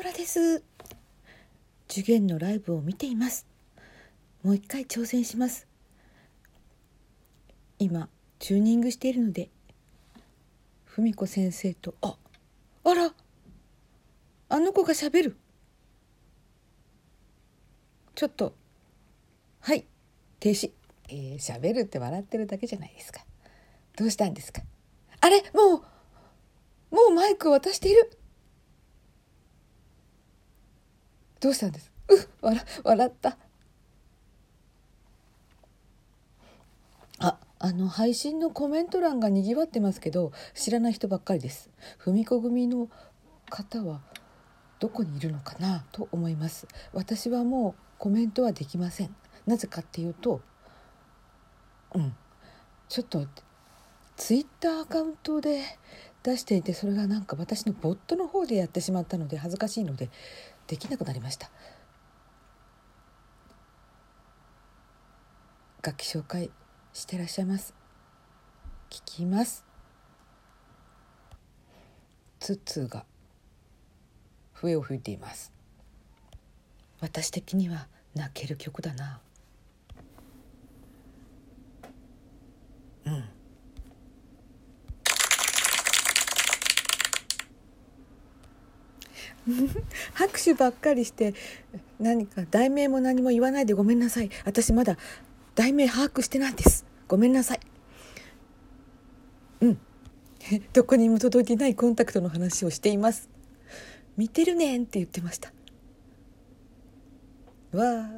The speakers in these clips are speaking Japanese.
トラです。受験のライブを見ています。もう一回挑戦します。今チューニングしているので文子先生とああらあの子がしゃべる。ちょっとはい停止。えー、喋るって笑ってるだけじゃないですか。どうしたんですか？あれもうもうマイクを渡しているどうしたんです？うっ笑笑った。ああの配信のコメント欄がにぎわってますけど知らない人ばっかりです。文子組の方はどこにいるのかなと思います。私はもうコメントはできません。なぜかっていうとうん。ちょっとツイッターアカウントで出していてそれがなんか私のボットの方でやってしまったので恥ずかしいのでできなくなりました。楽器紹介してらっしゃいます。聞きます。ツツが笛を吹いています。私的には泣ける曲だなうん 拍手ばっかりして何か題名も何も言わないでごめんなさい。私まだ題名把握してないです。ごめんなさい。うん。どこにも届いてないコンタクトの話をしています。見てるねんって言ってました。わ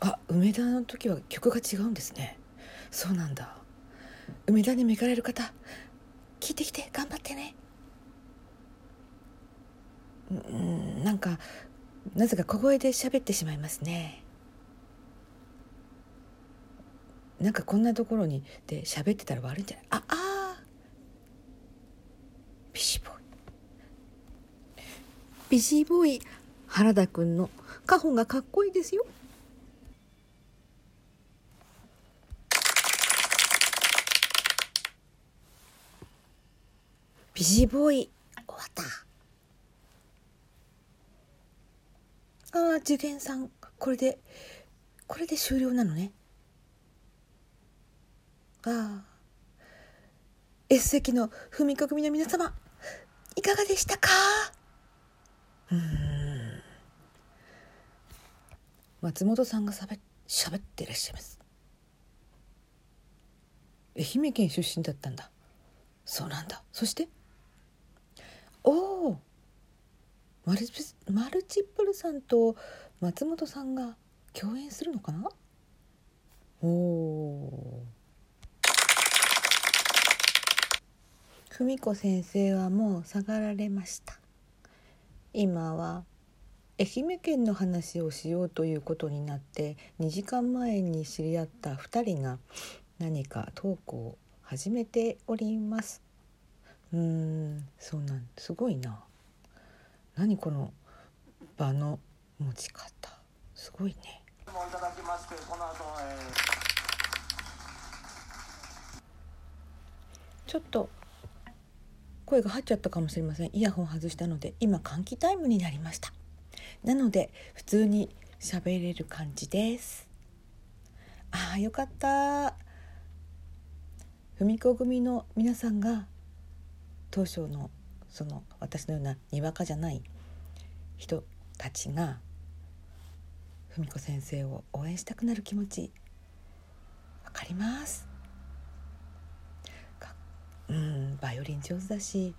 あ。梅田の時は曲が違うんですね。そうなんだ。梅田にも行かれる方聞いてきて頑張ってね。うんなんかなぜか小声で喋ってしまいますね。なんかこんなところにで喋ってたら悪いんじゃない？ああビジーボーイ。ビジーボーイ。原田くんの。カホンがかっこいいですよ。ビジーボーイ。終わったああ受験さんこれでこれで終了なのね。ああ S 席の踏み込みの皆様いかがでしたか？うん。松本さんがしゃべしゃべっていらっしゃいます。愛媛県出身だったんだ。そうなんだ。そしておおマルチマルチプルさんと松本さんが共演するのかな？おお文子先生はもう下がられました。今は愛媛県の話をしようということになって2時間前に知り合った2人が何かトークを始めております。うーんそうなんすごいな。何この場の持ち方。すごいね。ちょっと声が入っちゃったかもしれません。イヤホン外したので今換気タイムになりました。なので普通に喋れる感じです。ああよかった。文子組の皆さんが当初のその私のようなにわかじゃない人たちが文子先生を応援したくなる気持ち。わかります。うんバイオリン上手だし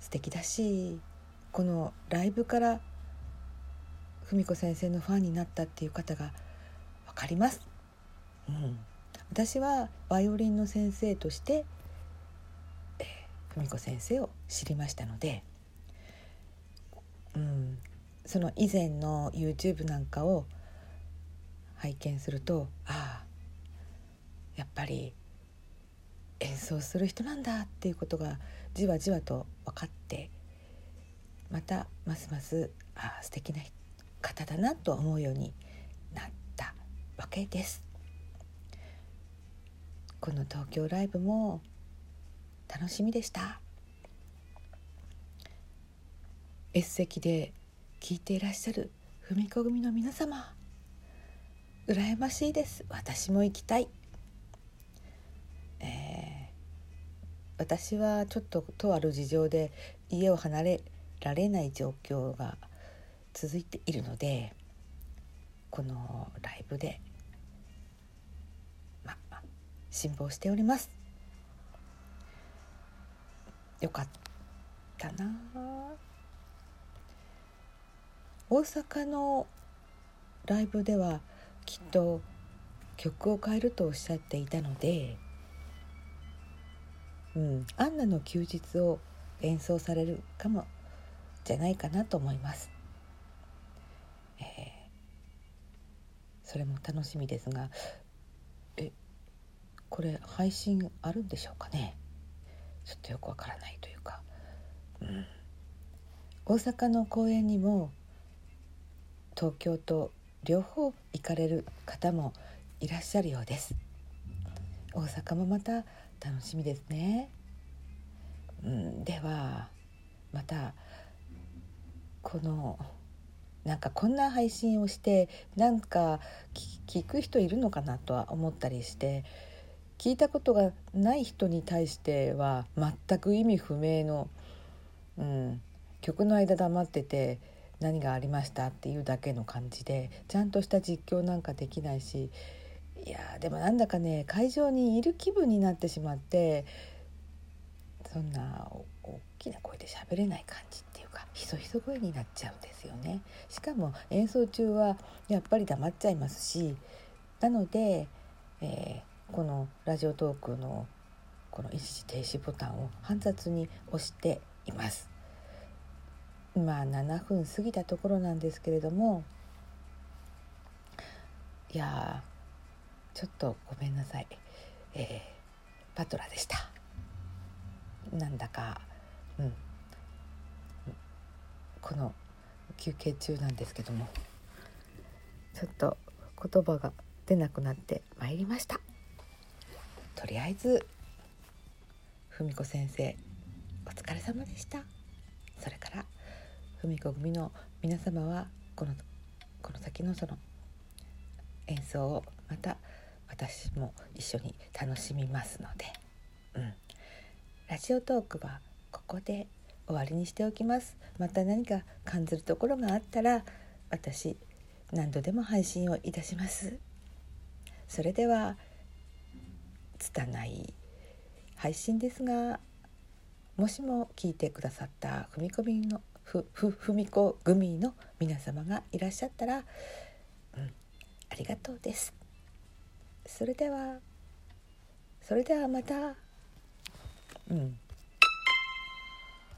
素敵だしこのライブから文子先生のファンになったっていう方が分かります、うん、私はバイオリンの先生として文子先生を知りましたので、うん、その以前の YouTube なんかを拝見するとああやっぱり演奏する人なんだっていうことがじわじわと分かってまたますますあ素敵な方だなと思うようになったわけです。この東京ライブも楽しみでした。S 席で聞いていらっしゃる踏み込みの皆様羨ましいです。私も行きたい、えー、私はちょっととある事情で家を離れられない状況が続いているのでこのライブで、ま、辛抱しております。よかったな大阪のライブではきっと曲を変えるとおっしゃっていたので、うん、アンナの休日を演奏されるかもじゃないかなと思います。え、それも楽しみですがえこれ配信あるんでしょうかね？ちょっとよくわからないというか、うん、大阪の公演にも東京と両方行かれる方もいらっしゃるようです。大阪もまた楽しみですね、うん、ではまたこのなんかこんな配信をしてなんか聞く人いるのかなとは思ったりして聞いたことがない人に対しては全く意味不明の、うん、曲の間黙ってて何がありましたっていうだけの感じでちゃんとした実況なんかできないしいやでもなんだかね会場にいる気分になってしまってそんな大きな声で喋れない感じっていうかひそひそ声になっちゃうんですよね。しかも演奏中はやっぱり黙っちゃいますしなので、えー、このラジオトークのこの一時停止ボタンを煩雑に押しています。まあ7分過ぎたところなんですけれどもいやちょっとごめんなさい、えー、パトラでした。なんだかうん。この休憩中なんですけどもちょっと言葉が出なくなってまいりました。とりあえず文子先生お疲れ様でした。それから文子組の皆様はこのこの先のその演奏をまた私も一緒に楽しみますので、うん、ラジオトークはここで終わりにしておきます。また何か感じるところがあったら私何度でも配信をいたします。それでは拙い配信ですがもしも聞いてくださった踏み込みのふふ踏みこ組の皆様がいらっしゃったら、うん、ありがとうです。それではそれではまた。うん。